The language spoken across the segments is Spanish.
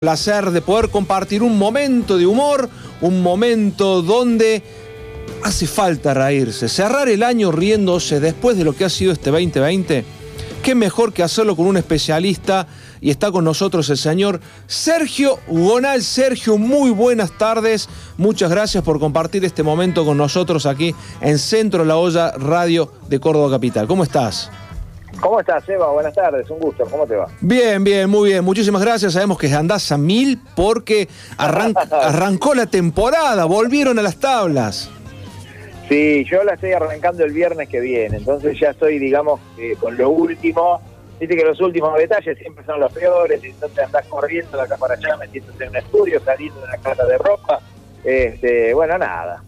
placer de poder compartir un momento de humor, un momento donde hace falta reírse, cerrar el año riéndose después de lo que ha sido este 2020. Qué mejor que hacerlo con un especialista y está con nosotros el señor Sergio Gonal. Sergio, muy buenas tardes. Muchas gracias por compartir este momento con nosotros aquí en Centro La Olla Radio de Córdoba Capital. ¿Cómo estás? ¿Cómo estás, Eva? Buenas tardes, un gusto. ¿Cómo te va? Bien, bien, muy bien. Muchísimas gracias. Sabemos que andás a mil porque arrancó la temporada, volvieron a las tablas. Sí, yo la estoy arrancando el viernes que viene, entonces ya estoy, digamos, eh, con lo último. Viste que los últimos detalles siempre son los peores, entonces andás corriendo de acá para allá, metiéndote en un estudio, saliendo de una casa de ropa. Este, bueno, nada.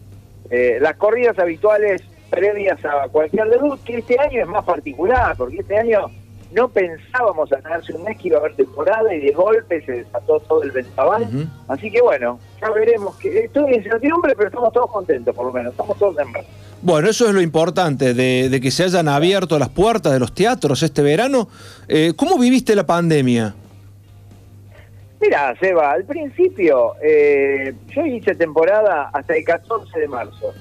Eh, las corridas habituales previas a cualquier debut, que este año es más particular, porque este año no pensábamos ganarse un mes que iba a haber temporada y de golpe se desató todo el ventaval. Así que bueno, ya veremos. que Estoy en incertidumbre, pero estamos todos contentos, por lo menos. Estamos todos en verdad. Bueno, eso es lo importante, de, que se hayan abierto las puertas de los teatros este verano. Eh, ¿Cómo viviste la pandemia? Mira, Seba, al principio eh, yo hice temporada hasta el 14 de marzo.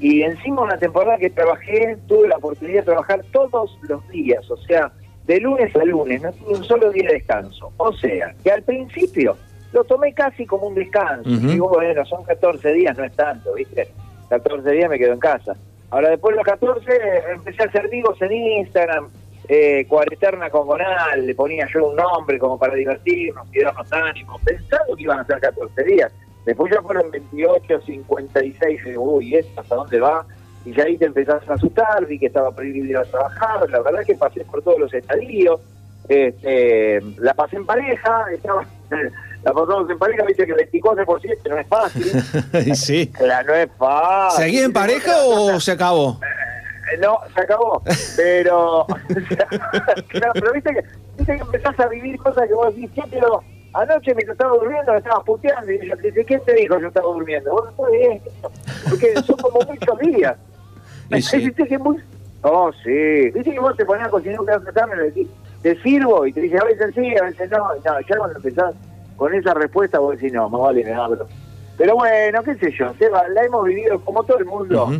Y encima una temporada que trabajé, tuve la oportunidad de trabajar todos los días, o sea, de lunes a lunes, no tuve un solo día de descanso. O sea, que al principio lo tomé casi como un descanso. Digo, bueno, son 14 días, no es tanto, ¿viste? 14 días me quedo en casa. Ahora, después de los 14, empecé a hacer vivos en Instagram, eh, Cuareterna con Gonal, le ponía yo un nombre como para divertirnos y darnos ánimo, pensando que iban a ser 14 días. Después ya fueron 28, 56, y uy, ¿esto hasta dónde va? Y ya ahí te empezás a asustar, vi que estaba prohibido ir a trabajar, la verdad es que pasé por todos los estadios, este, la pasé en pareja, estaba, la pasamos en pareja, viste que 24 por 7 no es fácil. sí. La, no es fácil. ¿Seguís en pareja o se acabó? Eh, no, se acabó. Pero, pero viste que, viste que empezás a vivir cosas que vos decís, pero Anoche mientras estaba durmiendo me estaba puteando y yo le dije, ¿quién te dijo yo estaba durmiendo? Vos no bien, porque son como muchos días. Sí. que muy... Oh, sí. Dice que vos te ponías a cocinar un pedazo de carne y le decís, te sirvo y te dice a veces sí, a veces no. no ya cuando empezás con esa respuesta vos decís, no, más vale me abro. Pero bueno, qué sé yo, Seba, la hemos vivido como todo el mundo.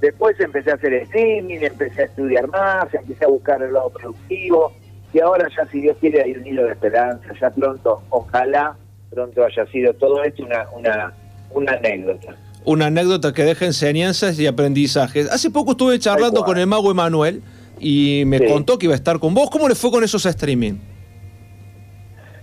Después empecé a hacer streaming, empecé a estudiar más, empecé a buscar el lado productivo y ahora ya si Dios quiere hay un hilo de esperanza, ya pronto, ojalá pronto haya sido todo esto una, una, una anécdota. Una anécdota que deja enseñanzas y aprendizajes. Hace poco estuve charlando con el mago Emanuel y me contó que iba a estar con vos. ¿Cómo le fue con esos streaming?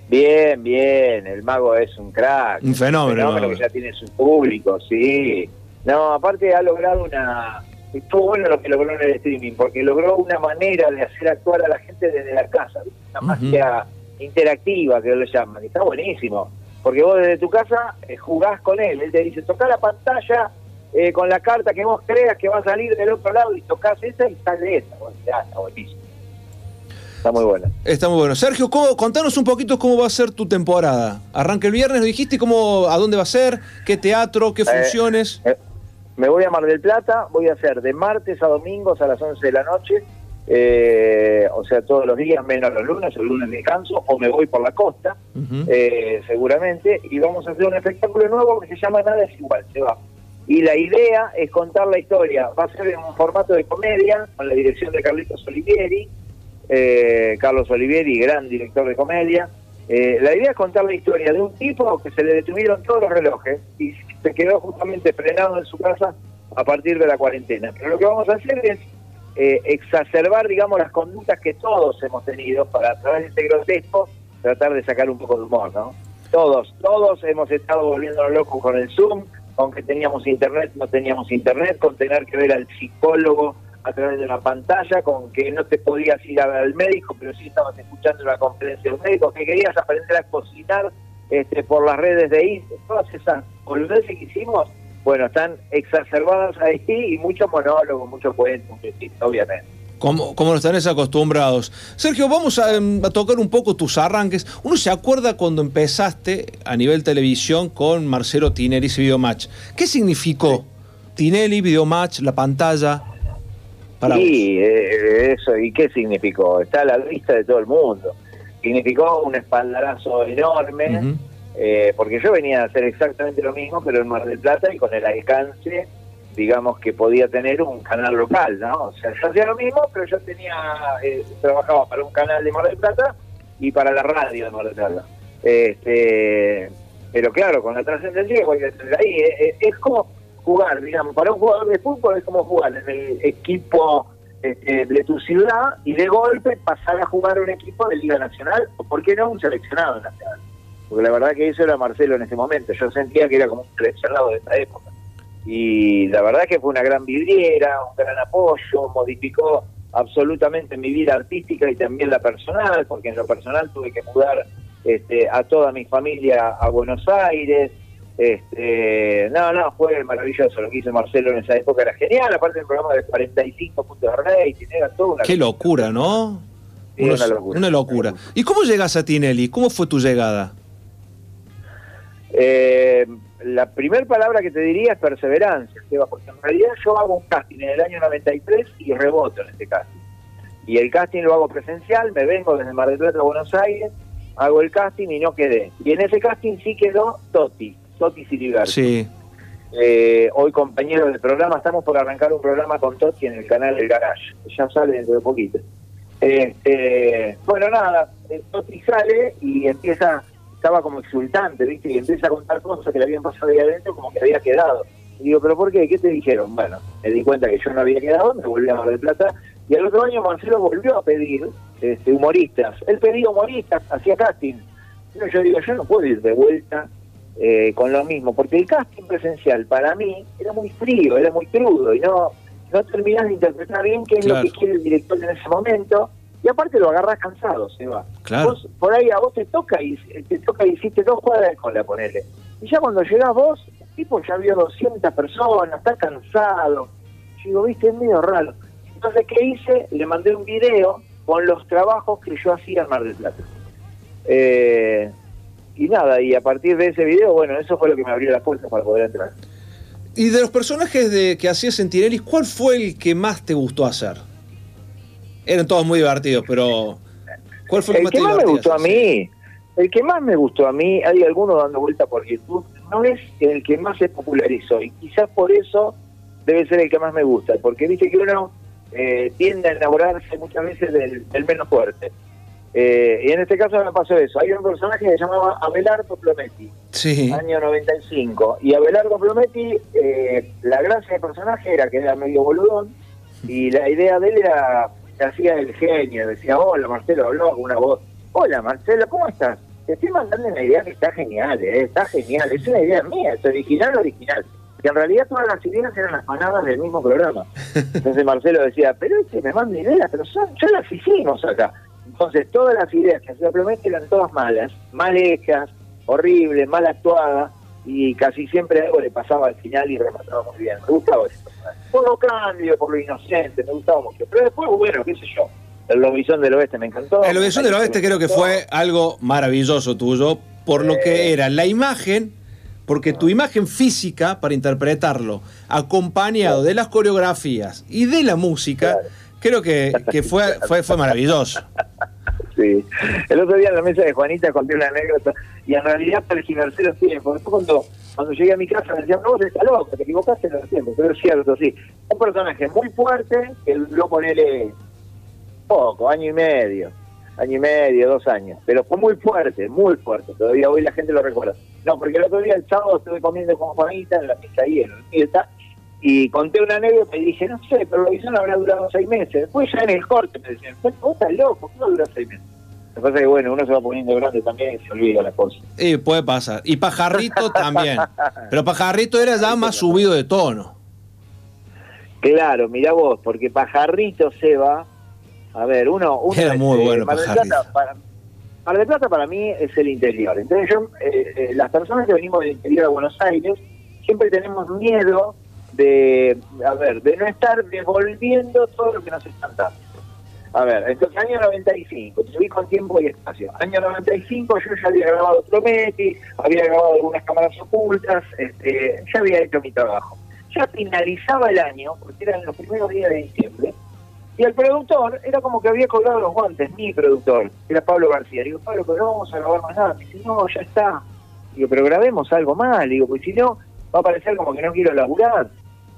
Bien, bien, el mago es un crack. Un fenómeno. Un fenómeno que ya tiene su público, sí. No, aparte ha logrado una, estuvo bueno lo que logró en el streaming, porque logró una manera de hacer actuar a la gente desde la casa, una magia interactiva que lo llaman, y está buenísimo, porque vos desde tu casa eh, jugás con él, él te dice, toca la pantalla eh, con la carta que vos creas que va a salir del otro lado y tocas esa y sale esa, está buenísimo. Está muy bueno. Está muy bueno. Sergio, contanos un poquito cómo va a ser tu temporada. Arranca el viernes, ¿lo dijiste? Cómo, ¿A dónde va a ser? ¿Qué teatro? ¿Qué eh, funciones? Me voy a Mar del Plata, voy a hacer de martes a domingos a las 11 de la noche, eh, o sea, todos los días menos los lunes, el lunes descanso, o me voy por la costa, eh, seguramente, y vamos a hacer un espectáculo nuevo que se llama Nada es igual, se va. Y la idea es contar la historia, va a ser en un formato de comedia, con la dirección de Carlitos Olivieri, eh, Carlos Olivieri, gran director de comedia, eh, la idea es contar la historia de un tipo que se le detuvieron todos los relojes y se quedó justamente frenado en su casa a partir de la cuarentena. Pero lo que vamos a hacer es eh, exacerbar, digamos, las conductas que todos hemos tenido para a través de este grotesco tratar de sacar un poco de humor, ¿no? Todos, todos hemos estado volviéndonos locos con el Zoom, con que teníamos internet, no teníamos internet, con tener que ver al psicólogo a través de una pantalla, con que no te podías ir al médico, pero sí estabas escuchando una conferencia de un médico, que querías aprender a cocinar este, por las redes de Instagram, todas esas boludeces que hicimos, bueno, están exacerbadas ahí y mucho monólogo, mucho cuento, obviamente. Como, como están acostumbrados. Sergio, vamos em, a, tocar un poco tus arranques. Uno se acuerda cuando empezaste a nivel televisión con Marcelo Tinelli y Videomatch. ¿Qué significó Tinelli, Videomatch, la pantalla? Sí, eh, eso, ¿y qué significó? Está a la vista de todo el mundo. Significó un espaldarazo enorme, Eh, porque yo venía a hacer exactamente lo mismo, pero en Mar del Plata y con el alcance, digamos, que podía tener un canal local, ¿no? O sea, yo hacía lo mismo, pero yo tenía, eh, trabajaba para un canal de Mar del Plata y para la radio de Mar del Plata. Este, pero claro, con la trascendencia ahí, es, es como jugar, digamos, para un jugador de fútbol es como jugar en el equipo este, de tu ciudad y de golpe pasar a jugar un equipo de Liga Nacional, o por qué no un seleccionado nacional. Porque la verdad que eso era Marcelo en ese momento, yo sentía que era como un seleccionado de esa época. Y la verdad que fue una gran vidriera, un gran apoyo, modificó absolutamente mi vida artística y también la personal, porque en lo personal tuve que mudar este, a toda mi familia a Buenos Aires, este, no, no, fue maravilloso lo que hizo Marcelo en esa época, era genial, aparte del programa de 45 puntos de rating, era todo una... Qué locura, ¿no? una, locura, una locura. ¿Y cómo llegas a Tinelli? ¿Cómo fue tu llegada? Eh, la primera palabra que te diría es perseverancia, porque en realidad yo hago un casting en el año 93 y reboto en este casting. Y el casting lo hago presencial, me vengo desde Mar del Plata a Buenos Aires, hago el casting y no quedé. Y en ese casting sí quedó Toti, Toti Siliberti. Sí. Eh, hoy compañero del programa, estamos por arrancar un programa con Toti en el canal El Garage, ya sale dentro de poquito. Este, bueno, nada, Toti sale y empieza, estaba como exultante, ¿viste? Y empieza a contar cosas que le habían pasado ahí adentro como que había quedado. Y digo, ¿pero por qué? ¿Qué te dijeron? Bueno, me di cuenta que yo no había quedado, me volví a Mar del Plata. Y el otro año Marcelo volvió a pedir este, humoristas. Él pedía humoristas, hacía casting. Yo digo, yo no puedo ir de vuelta eh, con lo mismo, porque el casting presencial para mí era muy frío, era muy crudo y no, no terminas de interpretar bien qué es lo que quiere el director en ese momento. Y aparte lo agarras cansado, se va. por ahí a vos te toca y te toca y hiciste dos cuadras con la ponele. Y ya cuando llegás vos, el tipo ya vio 200 personas, está cansado. Yo digo, viste, es medio raro. Entonces, ¿qué hice? Le mandé un video con los trabajos que yo hacía en Mar del Plata. Eh, y nada, y a partir de ese video, bueno, eso fue lo que me abrió las puertas para poder entrar. Y de los personajes de, que hacías en Tinelli, ¿cuál fue el que más te gustó hacer? Eran todos muy divertidos, pero ¿cuál fue el, que más, me gustó a mí? El que más me gustó a mí, hay algunos dando vuelta por YouTube, no es el que más se popularizó y quizás por eso debe ser el que más me gusta, porque dice que uno eh, tiende a enamorarse muchas veces del menos fuerte. Eh, y en este caso me pasó eso. Hay un personaje que se llamaba Abelardo Plometti, sí. año 95. Y Abelardo Plometti, eh, la gracia del personaje era que era medio boludón y la idea de él era que hacía el genio. Decía, hola Marcelo, habló con una voz. Hola Marcelo, ¿cómo estás? Te estoy mandando una idea que está genial, eh, está genial. Es una idea mía, es original, original. Que en realidad todas las ideas eran las panadas del mismo programa. Entonces Marcelo decía, pero este me manda ideas, pero son, ya las hicimos acá. Entonces, todas las ideas que hacía Clemente eran todas malas, mal hechas, horribles, mal actuadas, y casi siempre algo le pasaba al final y remataba muy bien. Me gustaba eso. Por lo cambio, por lo inocente, me gustaba mucho. Pero después, bueno, qué sé yo. El Lobizón del Oeste me encantó. El Lobizón del Oeste creo que fue algo maravilloso tuyo, por lo que era la imagen, porque tu imagen física para interpretarlo, acompañado de las coreografías y de la música, creo que, que fue, fue, fue maravilloso. Sí. El otro día en la mesa de Juanita conté una anécdota y en realidad para el tiempos. Después cuando, cuando llegué a mi casa me decían, no, vos estás loco, te equivocaste en los tiempos. Pero es cierto, sí. Un personaje muy fuerte que lo ponele poco, año y medio. Año y medio, dos años. Pero fue muy fuerte, muy fuerte. Todavía hoy la gente lo recuerda. No, porque el otro día, el sábado, estuve comiendo con Juanita en la pizza ahí en el y conté una anécdota y dije, no sé, pero la visión habrá durado seis meses. Después ya en el corte me decían, vos estás loco, ¿cómo dura seis meses? Lo que pasa es que, bueno, uno se va poniendo grande también y se olvida la cosa. Y puede pasar. Y Pajarrito también. Pero Pajarrito era ya más subido de tono. Claro, mira vos, porque Pajarrito se va... A ver, uno... uno era muy este, bueno Pajarrito. para, Mar del Plata para mí es el interior. Entonces yo, eh, eh, las personas que venimos del interior a Buenos Aires, siempre tenemos miedo de, a ver, de no estar devolviendo todo lo que nos están dando. A ver, entonces año 95, te con tiempo y espacio. Año 95 yo ya había grabado Prometi, había grabado algunas cámaras ocultas, este, ya había hecho mi trabajo. Ya finalizaba el año, porque eran los primeros días de diciembre, y el productor era como que había colgado los guantes, mi productor, era Pablo García. Digo, Pablo, pero no vamos a grabar más nada. Me dice, no, ya está. Digo, pero grabemos algo más, digo, porque si no, va a parecer como que no quiero laburar.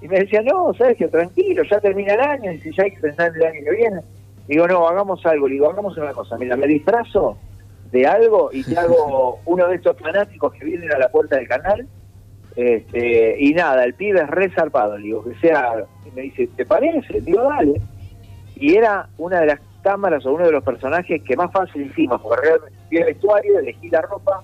Y me decía, no, que tranquilo, ya termina el año, y si ya hay que pensar en el año que viene. Digo, no, hagamos algo, digo, hagamos una cosa, mira, me disfrazo de algo y te hago uno de estos fanáticos que vienen a la puerta del canal. Este, y nada, el pibe es re zarpado, digo, que sea, y me dice, ¿te parece? Digo, dale. Y era una de las cámaras o uno de los personajes que más fácil hicimos, porque realmente fui al vestuario, elegí la ropa,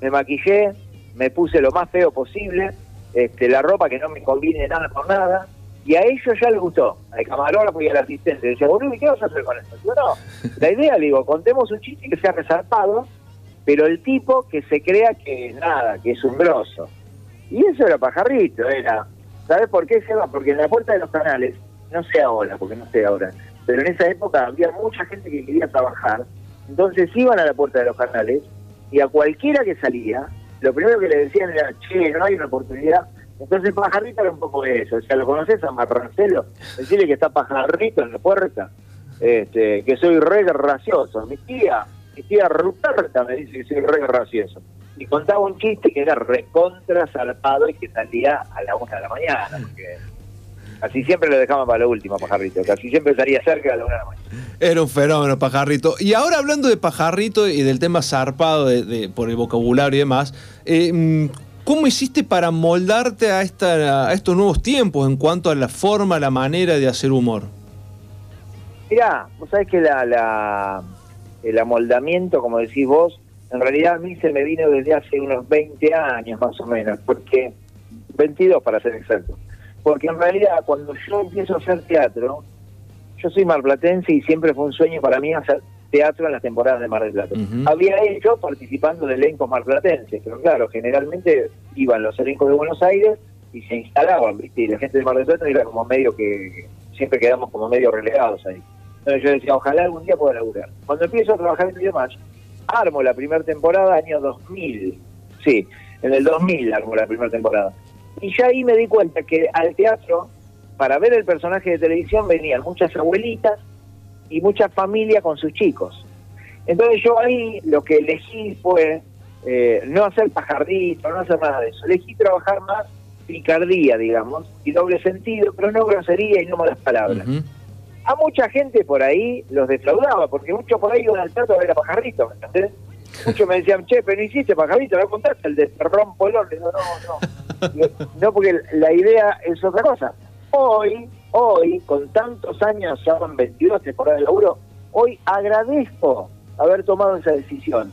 me maquillé, me puse lo más feo posible, este, la ropa que no me conviene nada por nada, y a ellos ya les gustó, al camarógrafo y al asistente. Decía, boludo, ¿y qué vas a hacer con esto? Yo no, la idea, digo, contemos un chiste que sea resarpado, pero el tipo que se crea que nada, que es un grosso. Y eso era pajarrito, era. ¿Sabes por qué se va? Porque en la puerta de los canales, no sé ahora, porque no sé ahora, pero en esa época había mucha gente que quería trabajar, entonces iban a la puerta de los canales y a cualquiera que salía, lo primero que le decían era, che, no hay una oportunidad. Entonces Pajarrito era un poco eso, o sea, ¿lo conoces a Marrancelo? Decirle que está Pajarrito en la puerta, este, que soy re gracioso. Mi tía, mi tía Ruperta me dice que soy re gracioso. Y contaba un chiste que era recontra zarpado y que salía a la una de la mañana, porque Así siempre lo dejamos para lo último, Pajarrito. Casi siempre estaría cerca de la una de la mañana. Era un fenómeno, Pajarrito. Y ahora hablando de Pajarrito y del tema zarpado de, por el vocabulario y demás, eh, mm, ¿cómo hiciste para moldarte a, esta, a estos nuevos tiempos en cuanto a la forma, la manera de hacer humor? Mirá, vos sabés que la, la, el amoldamiento, como decís vos, en realidad a mí se me vino desde hace unos 20 años más o menos, porque 22 para ser exacto porque en realidad cuando yo empiezo a hacer teatro, yo soy marplatense y siempre fue un sueño para mí hacer teatro en las temporadas de Mar del Plata. Había hecho participando de elencos marplatenses, pero claro, generalmente iban los elencos de Buenos Aires y se instalaban, ¿viste? Y la gente de Mar del Plata era como medio que siempre quedamos como medio relegados ahí. Entonces yo decía, ojalá algún día pueda laburar. Cuando empiezo a trabajar en Videomatch, armo la primera temporada año 2000. Sí, en el 2000 armo la primera temporada. Y ya ahí me di cuenta que al teatro, para ver el personaje de televisión, venían muchas abuelitas y mucha familia con sus chicos. Entonces yo ahí lo que elegí fue eh, no hacer pajardito, no hacer nada de eso. Elegí trabajar más picardía, digamos, y doble sentido, pero no grosería y no malas palabras. A mucha gente por ahí los defraudaba, porque muchos por ahí iban al teatro a ver a pajarrito, ¿me entendés? Muchos me decían, che, pero no hiciste pajarito, ¿no contaste el de Perrón Polón? Digo, no, no. No, porque la idea es otra cosa. Hoy, hoy, con tantos años, ya van 22 temporadas de laburo, hoy agradezco haber tomado esa decisión.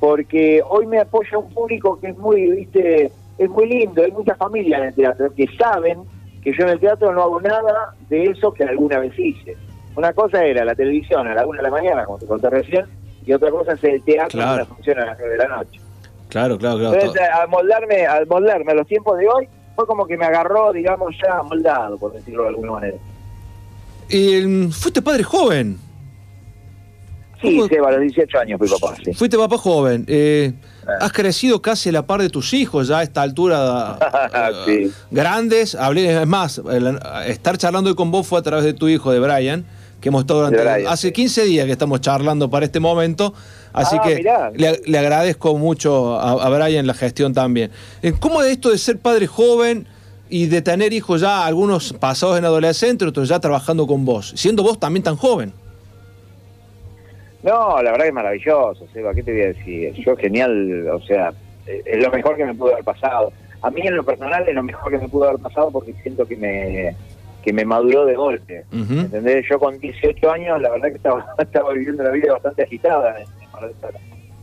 Porque hoy me apoya un público que es muy, viste, es muy lindo, hay muchas familias en el teatro que saben que yo en el teatro no hago nada de eso que alguna vez hice. Una cosa era la televisión a la una de la mañana, como te conté recién, y otra cosa es el teatro claro. la función a las nueve de la noche. Claro, claro, claro. Entonces, al moldarme, al moldarme a los tiempos de hoy, fue como que me agarró, digamos, ya moldado, por decirlo de alguna manera. Y mm, fuiste padre joven. Sí, sí, a los 18 años fui papá. Sí. Fuiste papá joven. Eh, ah. Has crecido casi a la par de tus hijos ya a esta altura. sí. Grandes. Hablé, es más, estar charlando hoy con vos fue a través de tu hijo, de Brian que hemos estado durante. hace 15 días que estamos charlando para este momento, así ah, que Le, agradezco mucho a, Brian la gestión también. Eh, ¿Cómo es esto de ser padre joven y de tener hijos ya, algunos pasados en adolescente, otros ya trabajando con vos, siendo vos también tan joven? No, la verdad es maravilloso, Seba, ¿qué te voy a decir? Yo genial, o sea, es lo mejor que me pudo haber pasado. A mí en lo personal es lo mejor que me pudo haber pasado porque siento que me que me maduró de golpe. ¿Entendés? Yo con 18 años, la verdad que estaba, estaba viviendo una vida bastante agitada en,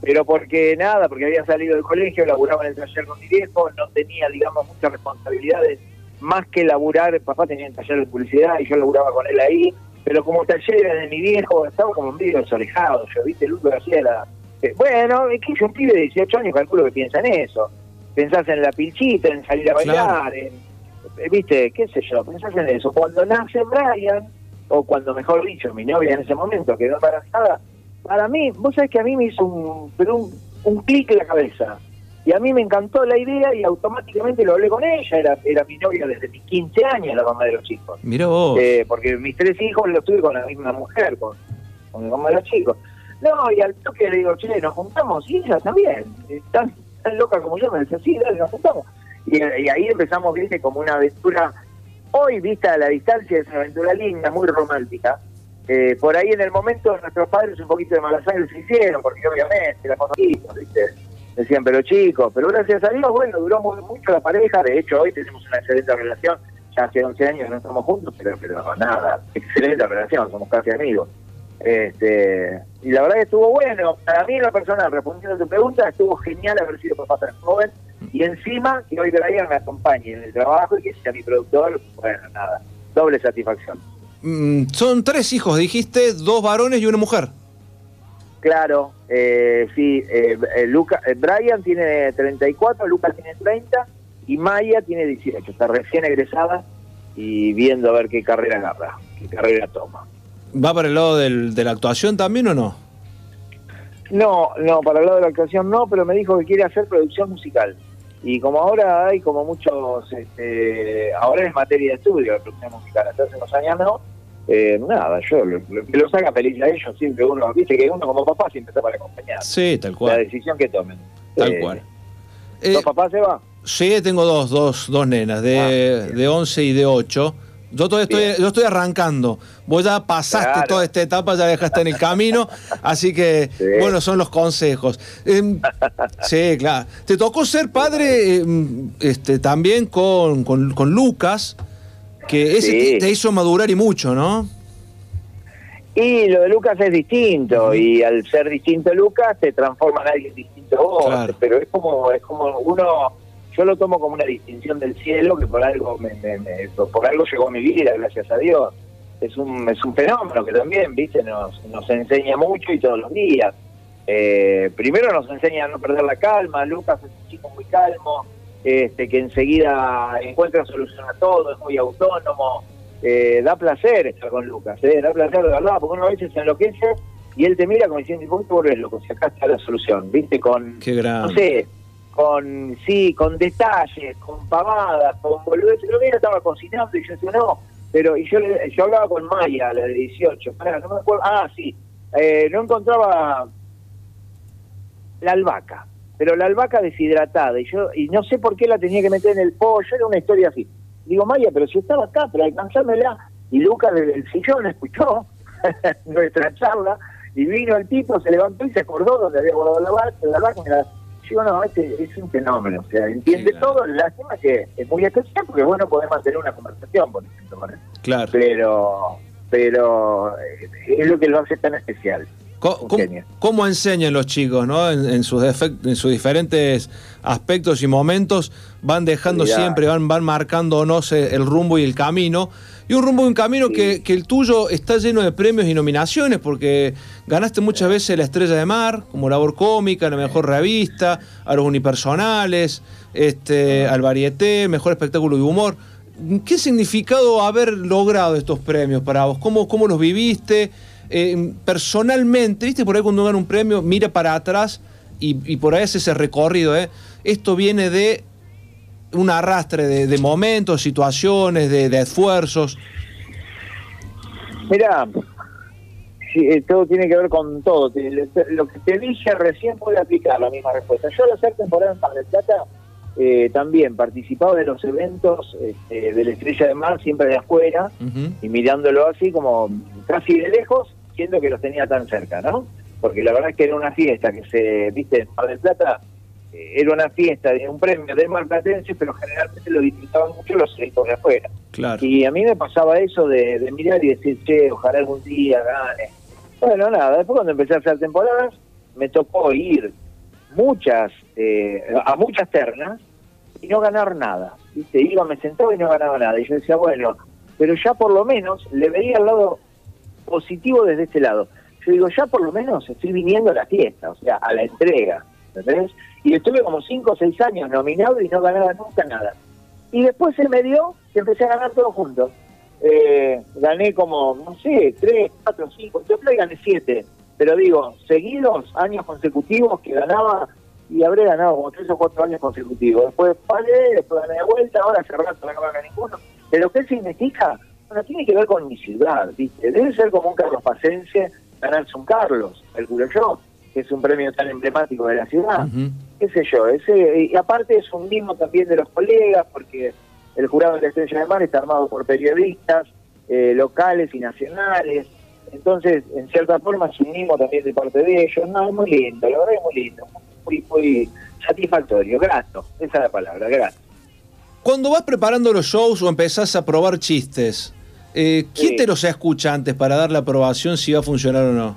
Pero porque nada, porque había salido del colegio, laburaba en el taller con mi viejo, no tenía, digamos, muchas responsabilidades, más que laburar, papá tenía el taller de publicidad y yo laburaba con él ahí, pero como taller era de mi viejo, estaba como medio desolejado, yo, viste, que hacía la... Eh, bueno, es que yo un pibe de 18 años calculo que piensa en eso. Pensás en la pilchita, en salir a bailar, en eh, viste, qué sé yo, pensás en eso. Cuando nace Brian, o cuando mejor dicho, mi novia en ese momento quedó embarazada, para mí, vos sabés que a mí me hizo un, pero un, un clic en la cabeza. Y a mí me encantó la idea y automáticamente lo hablé con ella. Era, era mi novia desde mis 15 años, la mamá de los chicos. Mira vos. Eh, porque mis tres hijos los tuve con la misma mujer, con, con mi mamá de los chicos. No, y al toque le digo, che, nos juntamos y ella también. Están tan loca como yo? Me decía, sí, dale, nos juntamos. Y, y ahí empezamos, viste, como una aventura, hoy vista a la distancia, es una aventura linda, muy romántica. Eh, por ahí en el momento nuestros padres un poquito de mala sangre se hicieron, porque obviamente la conocimos, ¿viste? Decían, pero chicos, pero gracias a Dios, bueno, duró mucho la pareja, de hecho hoy tenemos una excelente relación, ya hace 11 años no estamos juntos, pero, pero nada, excelente relación, somos casi amigos. Este, y la verdad que estuvo bueno, para mí en lo personal, respondiendo a tu pregunta, estuvo genial haber sido papá tan joven, y encima que hoy Brian me acompañe en el trabajo y que sea mi productor, bueno, nada, doble satisfacción. Mm, son tres hijos, dijiste, dos varones y una mujer. Claro, eh, sí, eh, eh, Luca, eh, Brian tiene 34, Lucas tiene 30 y Maya tiene 18, está recién egresada y viendo a ver qué carrera agarra, qué carrera toma. ¿Va para el lado del, de la actuación también o no? No, no, para el lado de la actuación no, pero me dijo que quiere hacer producción musical. Y como ahora hay como muchos, este, ahora es materia de estudio la producción musical, hasta hace unos años no, eh, nada, yo lo, lo- que los haga feliz a ellos, siempre uno, viste que uno como papá siempre está para acompañar. Sí, tal La cual. decisión que tomen. Tal Eh, cual. Eh, ¿Los papás se va? sí, tengo dos, dos, dos nenas, de, Ah, de 11 y de 8. Yo todavía estoy, Bien. yo estoy arrancando. Vos ya pasaste Claro. toda esta etapa, ya dejaste en el camino. así que, Sí. bueno, son los consejos. Em, sí, claro. Te tocó ser padre em, este, también con, con, con Lucas, que ese Sí. te, hizo madurar y mucho, ¿no? Y lo de Lucas es distinto, y al ser distinto Lucas te transforma en alguien distinto vos, Claro. pero es como, es como uno, yo lo tomo como una distinción del cielo que por algo me, me- me- por algo llegó a mi vida, gracias a Dios. Es un, es un fenómeno que también, viste, nos, nos enseña mucho y todos los días. Eh, primero nos enseña a no perder la calma, Lucas es un chico muy calmo, este, que enseguida encuentra solución a todo, es muy autónomo, eh, da placer estar con Lucas, eh, da placer de verdad, porque uno a veces se enloquece y él te mira como diciendo, ¿por qué te volvés loco? Si acá está la solución, ¿viste? Con, Qué no sé, con, sí, con detalles, con pavadas, con boludeces. Lo que ella estaba cocinando y yo decía, no, pero, y yo, yo hablaba con Maya, la de 18, pará, no me acuerdo, ah, sí, eh, no encontraba la albahaca, pero la albahaca deshidratada, y yo, y no sé por qué la tenía que meter en el pollo, era una historia así. Digo, Maya, pero si estaba acá, pero alcanzármela. Y Lucas desde el sillón escuchó nuestra charla, y vino el tipo, se levantó y se acordó donde había guardado la albahaca, la albahaca, Digo, no, este es un fenómeno, o sea, entiende Sí, todo, lástima que es muy especial, porque bueno, podés mantener una conversación, por ejemplo, con él. Claro. Pero, pero eh, es lo que lo hace tan especial. ¿Cómo, enseñan los chicos, ¿no? En, en sus defect- en sus diferentes aspectos y momentos van dejando Mirá. siempre, van, van marcándonos el, rumbo y el camino. Y un rumbo y un camino Sí. que, que el tuyo está lleno de premios y nominaciones, porque ganaste muchas veces la Estrella de Mar, como labor cómica, la mejor revista, a los unipersonales, este, al varieté, mejor espectáculo de humor. ¿Qué significado haber logrado estos premios para vos? ¿Cómo, cómo los viviste? Eh, personalmente, ¿viste? Por ahí cuando gana un premio, mira para atrás y, y por ahí hace ese recorrido. ¿eh? Esto viene de un arrastre de, de momentos, situaciones, de, de esfuerzos. Mira, eh, todo tiene que ver con todo. Lo que te dije recién puede aplicar la misma respuesta. Yo al hacer temporada en Mar del Plata eh, también participaba de los eventos este, de la Estrella de Mar, siempre de afuera, Ujú. y mirándolo así como casi de lejos, siendo que los tenía tan cerca, ¿no? Porque la verdad es que era una fiesta que se, viste, en Mar del Plata, eh, era una fiesta de un premio de marplatense, pero generalmente lo disfrutaban mucho los eventos de afuera. Claro. Y a mí me pasaba eso de, de mirar y decir, che, ojalá algún día gane. Bueno, nada, después cuando empecé a hacer temporadas, me tocó ir muchas, eh, a muchas ternas y no ganar nada. ¿viste? Iba, me sentaba y no ganaba nada. Y yo decía, bueno, pero ya por lo menos le veía el lado positivo desde este lado. Yo digo, ya por lo menos estoy viniendo a la fiesta, o sea, a la entrega, ¿entendés? Y estuve como cinco o seis años nominado y no ganaba nunca nada. Y después se me dio que empecé a ganar todo juntos. Eh, gané como, no sé, tres, cuatro, cinco, yo creo gané siete. Pero digo, seguidos, años consecutivos que ganaba y habré ganado como tres o cuatro años consecutivos. Después paré, después gané de vuelta, ahora hace rato no gané ninguno. Pero ¿qué significa? Bueno, tiene que ver con mi ciudad, ¿viste? Debe ser como un Carlos Pacense ganarse un Carlos, calculo yo, que es un premio tan emblemático de la ciudad. Qué sé yo, ese, y aparte es un mimo también de los colegas, porque el jurado de la Estrella de Mar está armado por periodistas eh, locales y nacionales, entonces en cierta forma es un mimo también de parte de ellos, no, es muy lindo, la verdad es muy lindo, muy, muy satisfactorio, grato, esa es la palabra, grato. Cuando vas preparando los shows o empezás a probar chistes, eh, ¿quién Sí. te los escucha antes para dar la aprobación si va a funcionar o no?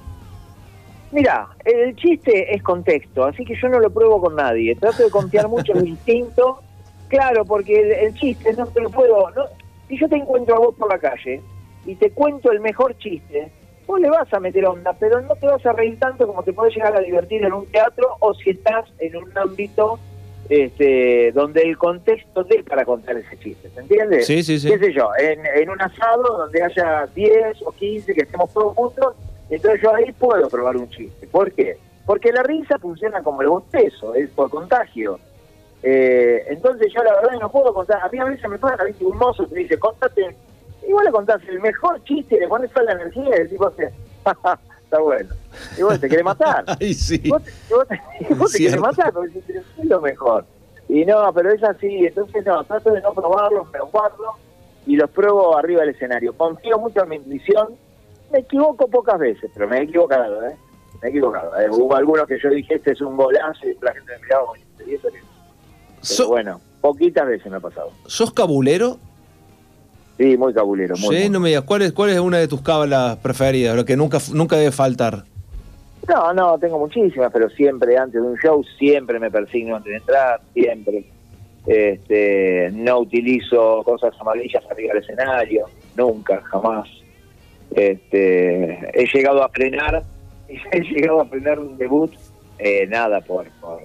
Mira, el chiste es contexto, así que yo no lo pruebo con nadie. Trato de confiar mucho en mi instinto. Claro, porque el, el chiste no te lo puedo. No, si yo te encuentro a vos por la calle y te cuento el mejor chiste, vos le vas a meter onda, pero no te vas a reír tanto como te podés llegar a divertir en un teatro o si estás en un ámbito este, donde el contexto dé para contar ese chiste. ¿Se entiende? Sí, sí, sí. qué sé yo, en, en un asado donde haya 10 o 15 que estemos todos juntos, entonces yo ahí puedo probar un chiste. ¿Por qué? Porque la risa funciona como el bostezo, es por contagio. Eh, entonces yo la verdad no puedo contar, a mí a veces me pasa, ¿viste? un mozo te dice, contate, igual le contás el mejor chiste, le pones toda la energía y el tipo hace, está bueno. Y vos te quiere matar. Ay, sí. Vos vos te- vos te querés matar, porque es lo mejor. Y no, pero es así, entonces no, trato de no probarlos, me guardo y los pruebo arriba del escenario. Confío mucho en mi intuición, me equivoco pocas veces, pero me he equivocado, ¿eh? Me he equivocado. ¿eh? Hubo algunos que yo dije, este es un golazo, y la gente me miraba "¿Y eso qué?". Pero So- bueno, poquitas veces me ha pasado. ¿Sos cabulero? Sí, muy cabulero, muy. Sí, muy. no me digas, ¿cuál es, cuál es una de tus cábalas preferidas? Lo que nunca, nunca debe faltar. No, no, tengo muchísimas, pero siempre antes de un show, siempre me persigno antes de entrar, siempre. Este, no utilizo cosas amarillas arriba del escenario, nunca, jamás. Este, he llegado a frenar, he llegado a frenar un debut, eh, nada por, por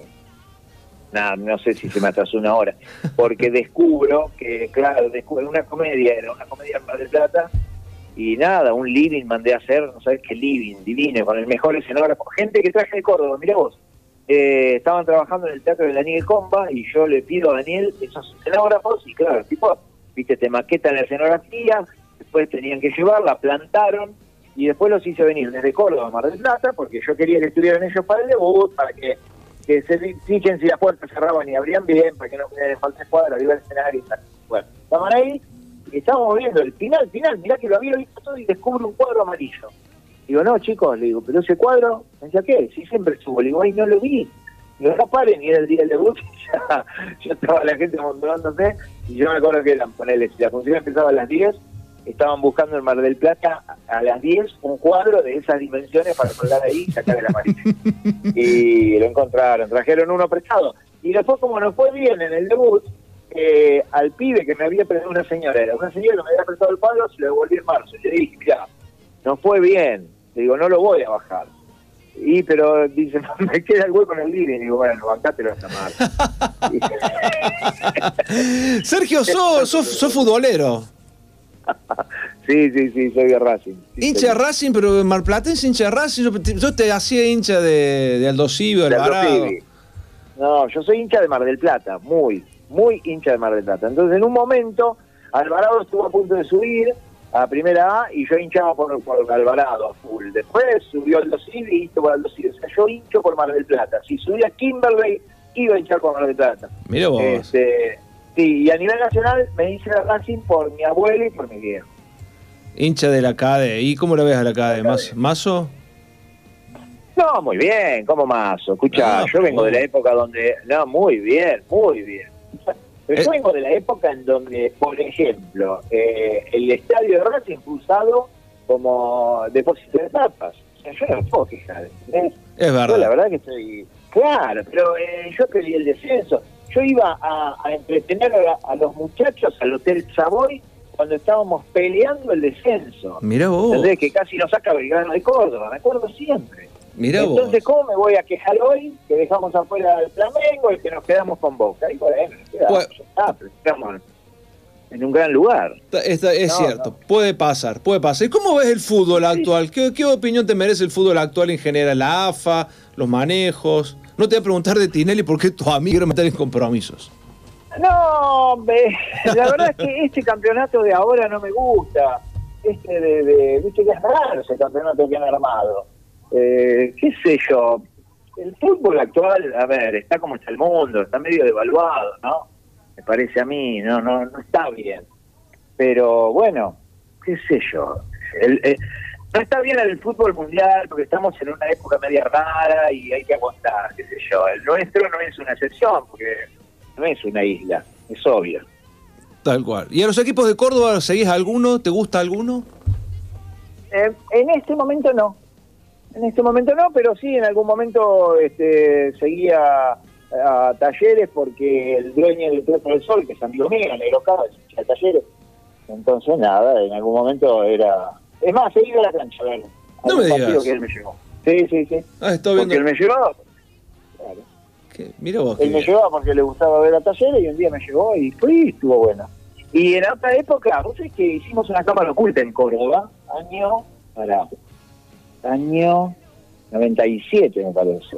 nada, no sé si se me atrasó una hora, porque descubro que, claro, descubro una comedia, era una comedia en Mar del Plata, y nada, un living mandé a hacer, no sabes qué living, divino, con el mejor escenógrafo, gente que traje de Córdoba, mira vos, eh, estaban trabajando en el teatro de Daniel Comba y yo le pido a Daniel esos escenógrafos y claro, tipo, viste, te maquetan la escenografía, después tenían que llevarla, plantaron y después los hice venir desde Córdoba a Mar del Plata porque yo quería que estuvieran ellos para el debut, para que, que se fijen si las puertas cerraban y abrían bien, para que no me falte cuadro arriba del escenario y tal. Bueno, estaban ahí y estábamos viendo el final, final, mirá que lo había visto todo y descubro un cuadro amarillo. Digo, no, chicos, le digo, pero ese cuadro, me decía, ¿qué? Sí, siempre estuvo. Le digo, ay, no lo vi. Digo, no paren, y era el día del debut, ya, estaba la gente amontonándose, y yo me acuerdo que eran, ponele, si la función empezaba a las 10, estaban buscando en Mar del Plata a, las 10 un cuadro de esas dimensiones para colgar ahí y sacar el amarillo. y lo encontraron, trajeron uno prestado. Y después, como nos fue bien en el debut, eh, al pibe que me había prestado una señora, era una señora que me había prestado el cuadro, se lo devolví en marzo. Y le dije, mira, no fue bien. Le digo, no lo voy a bajar. Y, pero dice, me queda el hueco en el living. Digo, bueno, bancátelo hasta marzo. Sergio, sos, sos, sos futbolero. sí, sí, sí, soy de Racing. Sí, Hincha de Racing, pero marplatense hincha de Racing. Yo, te- yo te hacía hincha de, de Aldo Civi, de Alvarado. No, yo soy hincha de Mar del Plata, muy, muy hincha de Mar del Plata. Entonces, en un momento, Alvarado estuvo a punto de subir a Primera A y yo hinchaba por, por Alvarado a full. Después subió Aldo Civi y hincho por Aldo Civi. O sea, yo hincho por Mar del Plata. Si subía Kimberley, iba a hinchar por Mar del Plata. Mira vos. Este, sí, y a nivel nacional me hice de Racing por mi abuelo y por mi viejo. Hincha de la CADE. ¿Y cómo lo ves a la CADE? ¿Más, ¿Mazo? No, muy bien, como mazo. Escucha, Ah, yo vengo de la época donde. No, muy bien, muy bien. Pero Eh. yo vengo de la época en donde, por ejemplo, eh, el estadio de Racing fue usado como depósito de tapas. O sea, yo no puedo quejar. ¿entendés? Es Yo la verdad. verdad que estoy. Claro, pero eh, yo quería el descenso. Yo iba a, a entretener a, a los muchachos al Hotel Savoy cuando estábamos peleando el descenso. Mira vos. ¿Entendés? Que casi nos saca Belgrano de Córdoba, me acuerdo siempre. Mira vos. Entonces, ¿cómo me voy a quejar hoy que dejamos afuera al Flamengo y que nos quedamos con Boca? Y bueno, quedamos, Pues- está, pero estamos en un gran lugar. Está- es No, cierto, no. puede pasar, puede pasar. ¿Y cómo ves el fútbol actual? ¿Qué, qué opinión te merece el fútbol actual en general? La AFA, los manejos. No te voy a preguntar de Tinelli porque tu amigo quiere meter en compromisos. No, me- la verdad es que este campeonato de ahora no me gusta. Este de, de viste que es raro ese campeonato que han armado. Eh, ¿Qué sé yo? el fútbol actual, a ver, está como está el mundo, está medio devaluado, ¿no? Me parece a mí, no, no, no está bien. Pero bueno, qué sé yo. El, no está bien el fútbol mundial porque estamos en una época media rara y hay que aguantar, qué sé yo. El nuestro no es una excepción porque no es una isla, es obvio. Tal cual. ¿Y a los equipos de Córdoba seguís alguno? ¿Te gusta alguno? Eh, en este momento no. En este momento no, pero sí, en algún momento este, seguía a talleres porque el dueño del Teatro del Sol, que es amigo mío, Negro Cava, es de talleres. Entonces, nada, en algún momento era. Es más, seguía a la cancha, a ver. No me digas. que él me llevó. Sí, sí, sí. Ah, estoy viendo. Porque él me llevaba. Claro. Mira vos. Él me llevaba porque le gustaba ver a talleres y un día me llevó y fui y estuvo bueno. Y en otra época, vos sabés que hicimos una cámara oculta en Córdoba, año, para, año 97 me parece,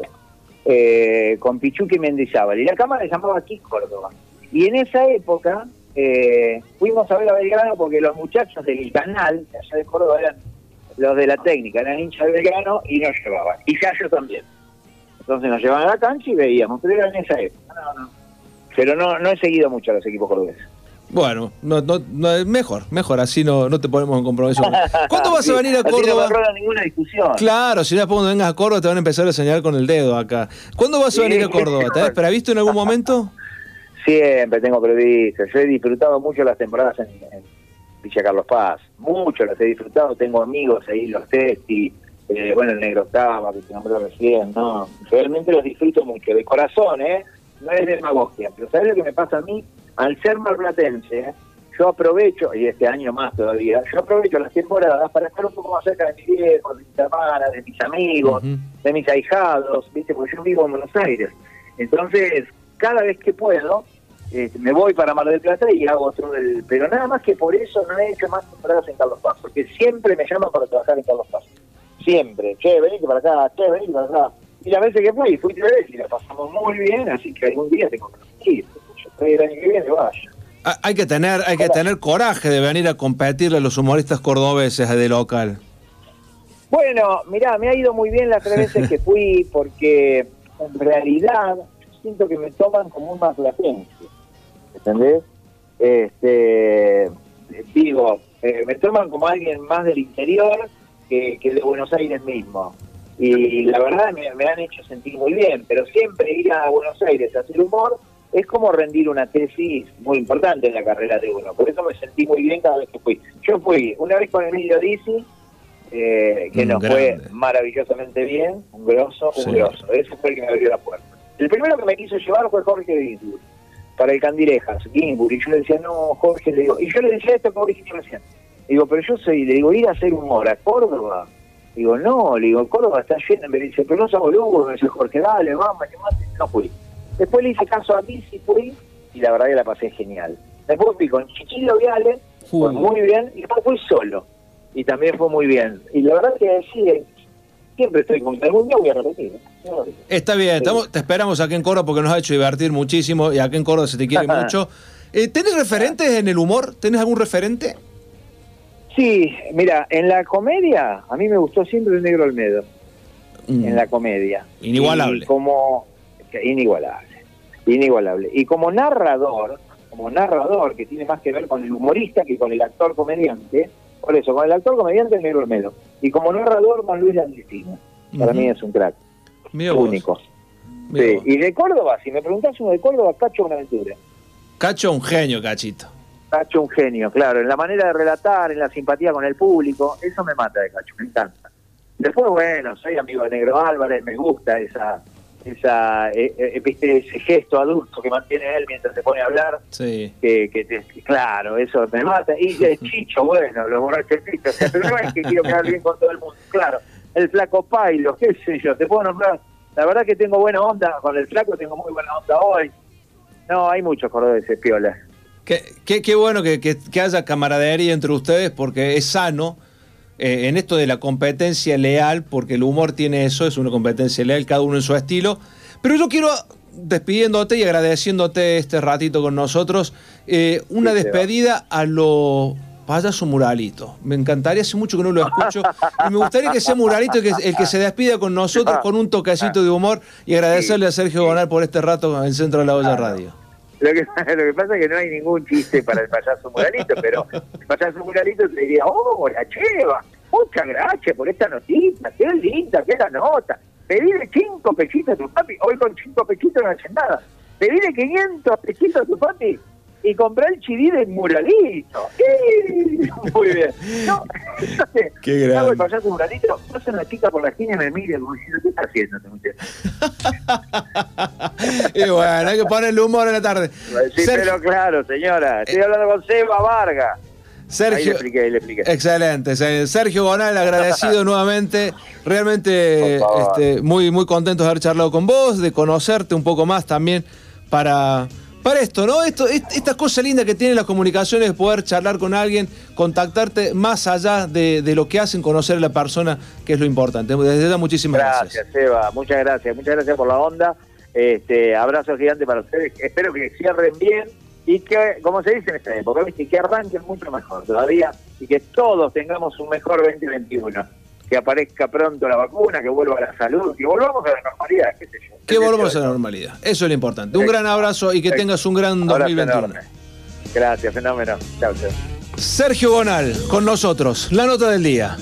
eh, con Pichuque Mendizábal. Y la cámara se llamaba aquí Córdoba. Y en esa época eh, fuimos a ver a Belgrano porque los muchachos del canal, allá de Córdoba, eran los de la técnica, eran hinchas de Belgrano y nos llevaban. Y ya yo también. Entonces nos llevaban a la cancha y veíamos, pero era en esa época. No, no. Pero no, no he seguido mucho a los equipos cordobeses. Bueno, no, no, no, mejor, mejor, así no, no te ponemos en compromiso. ¿Cuándo vas a venir a Córdoba? No ninguna discusión. Claro, si después cuando vengas a Córdoba te van a empezar a señalar con el dedo acá. ¿Cuándo vas a venir a Córdoba? ¿Te has previsto en algún momento? Siempre tengo previsto. Yo he disfrutado mucho las temporadas en, Villa Carlos Paz. Mucho las he disfrutado. Tengo amigos ahí, los Testi, eh, bueno, el Negro Taba, que te nombró recién, ¿no? Realmente los disfruto mucho, de corazón, ¿eh? No es demagogia, pero ¿sabes lo que me pasa a mí? al ser marplatense, yo aprovecho, y este año más todavía, yo aprovecho las temporadas para estar un poco más cerca de mis viejos, de mis hermanas, de mis amigos, de mis ahijados, ¿viste? Porque yo vivo en Buenos Aires. Entonces, cada vez que puedo, este, me voy para Mar del Plata y hago otro del... Pero nada más que por eso no he hecho más temporadas en Carlos Paz, porque siempre me llaman para trabajar en Carlos Paz. Siempre. Che, venite para acá, che, venite para acá. Y la vez que fui, fui tres veces y la pasamos muy bien, así que algún día tengo que ir el año que viene vaya. Hay que tener, hay que tener coraje de venir a competirle a los humoristas cordobeses de local. Bueno, mirá, me ha ido muy bien las tres veces que fui porque en realidad siento que me toman como un marplatense, ¿entendés? Este, digo, eh, me toman como alguien más del interior que, que de Buenos Aires mismo. Y la verdad me, me han hecho sentir muy bien, pero siempre ir a Buenos Aires a hacer humor es como rendir una tesis muy importante en la carrera de uno. Por eso me sentí muy bien cada vez que fui. Yo fui una vez con Emilio Dizzi, eh, que nos fue maravillosamente bien, un grosso, un grosso. Ese fue el que me abrió la puerta. El primero que me quiso llevar fue Jorge Ginsburg, para el Candilejas, Ginsburg, y yo le decía, no, Jorge, le digo, y yo le decía esto dijiste recién. Digo, pero yo soy, le digo, ir a hacer humor a Córdoba. Digo, no, le digo, Córdoba está llena. Me dice, pero no somos boludo. Me dice, Jorge, dale, vamos, que más. No fui. Después le hice caso a mí, sí fui, y la verdad que la pasé genial. Después fui con Chichilo Viale, fue muy bien, y después fui solo, y también fue muy bien. Y la verdad que sí, siempre estoy con algún día voy a repetir. ¿eh? Está bien, te esperamos aquí en Córdoba porque nos ha hecho divertir muchísimo y aquí en Córdoba se te quiere mucho. Eh, ¿Tenés referentes en el humor? ¿Tenés algún referente? Sí, mira, en la comedia a mí me gustó siempre el Negro Olmedo. Mm. En la comedia. Inigualable. como inigualable, inigualable. Y como narrador, como narrador, que tiene más que ver con el humorista que con el actor comediante, por eso, con el actor comediante Negro Olmedo. Y como narrador, con Luis Landestino. Para mí es un crack. único. Y de Córdoba, si me preguntás uno de Córdoba, Cacho Buenaventura. Cacho un genio, Cachito. Cacho un genio, claro, en la manera de relatar, en la simpatía con el público, eso me mata de Cacho, me encanta. Después, bueno, soy amigo de Negro Álvarez, me gusta esa esa eh, eh, ese gesto adulto que mantiene él mientras se pone a hablar sí. que, que claro eso me mata. Y de Chicho bueno los borrachos Chicho pero no es que quiero quedar bien con todo el mundo claro. El flaco Pailo qué sé yo te puedo nombrar. La verdad que tengo buena onda con el flaco tengo muy buena onda hoy. No hay muchos cordobeses piolas qué, qué, qué bueno que, que, que haya camaradería entre ustedes porque es sano eh, en esto de la competencia leal, porque el humor tiene eso, es una competencia leal, cada uno en su estilo. Pero yo quiero, despidiéndote y agradeciéndote este ratito con nosotros, eh, una despedida a lo payaso muralito. Me encantaría, hace mucho que no lo escucho. Y me gustaría que sea muralito el que, el que se despida con nosotros con un toquecito de humor y agradecerle a Sergio Gonal por este rato en el centro de la olla radio. Lo que, lo que pasa es que no hay ningún chiste para el payaso muralito, pero el payaso muralito te diría, oh, la cheva, muchas gracias por esta noticia, qué linda, qué la nota. Pedile cinco pechitos a tu papi, hoy con cinco pechitos no hacen nada. Pedile 500 pechitos a tu papi y compré el chidí de muralito. Muy bien. No, entonces, Qué grande. hago el payaso muralito, pasa una chica por la esquina y me mira como diciendo, ¿qué está haciendo este y bueno, hay que ponerle humor en la tarde. Sí, Sergio, pero claro, señora, estoy hablando con Seba Vargas. Ahí le Sergio, expliqué, ahí le expliqué. Excelente, se- Sergio Gonal, agradecido nuevamente. Realmente este, muy, muy contento de haber charlado con vos, de conocerte un poco más también para, para esto, ¿no? Esto, est- estas cosas lindas que tienen las comunicaciones, de poder charlar con alguien, contactarte más allá de, lo que hacen, conocer a la persona, que es lo importante. Desde ya, muchísimas gracias. Gracias, Seba, muchas gracias, muchas gracias por la onda. Este, abrazo gigante para ustedes. Espero que cierren bien y que, como se dice en esta época, ¿viste? que arranquen mucho mejor todavía y que todos tengamos un mejor 2021. Que aparezca pronto la vacuna, que vuelva la salud, que volvamos a la normalidad, qué sé yo. Que volvamos a la normalidad. Eso es lo importante. Un gran abrazo y que tengas un gran Abrazo 2021. enorme. Gracias, fenómeno. Chao, chao. Sergio Gonal, con nosotros. La nota del día.